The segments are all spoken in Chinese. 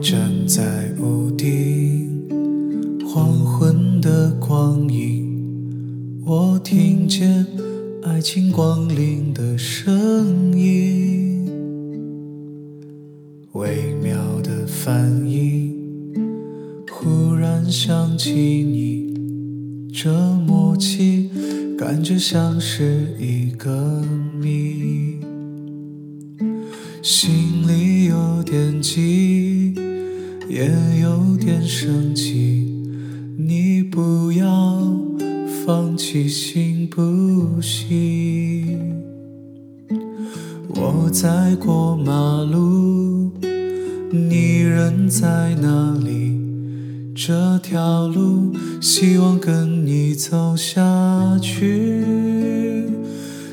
站在屋顶，黄昏的光影，我听见爱情光临的声音，微妙的反应，忽然想起你，这默契，感觉像是一个谜，心里有点急。也有点生气，你不要放弃行不行？我在过马路，你人在哪里？这条路希望跟你走下去。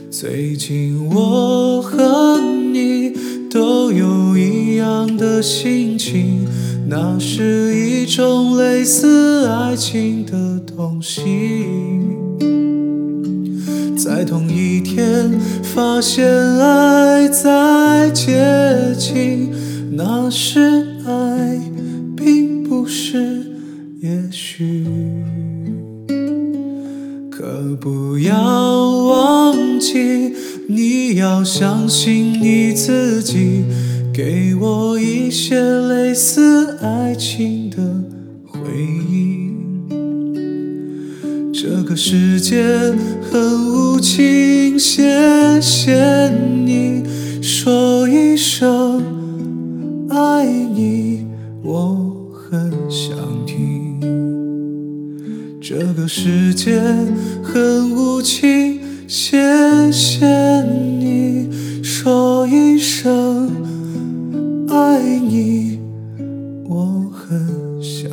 最近我和你都有一样的心情。那是一种类似爱情的东西，在同一天发现爱在接近，那是爱，并不是也许。可不要忘记，你要相信你自己。给我一些类似爱情的回忆。这个世界很无情，谢谢你说一声爱你，我很想听。这个世界很无情，谢谢你爱你我很想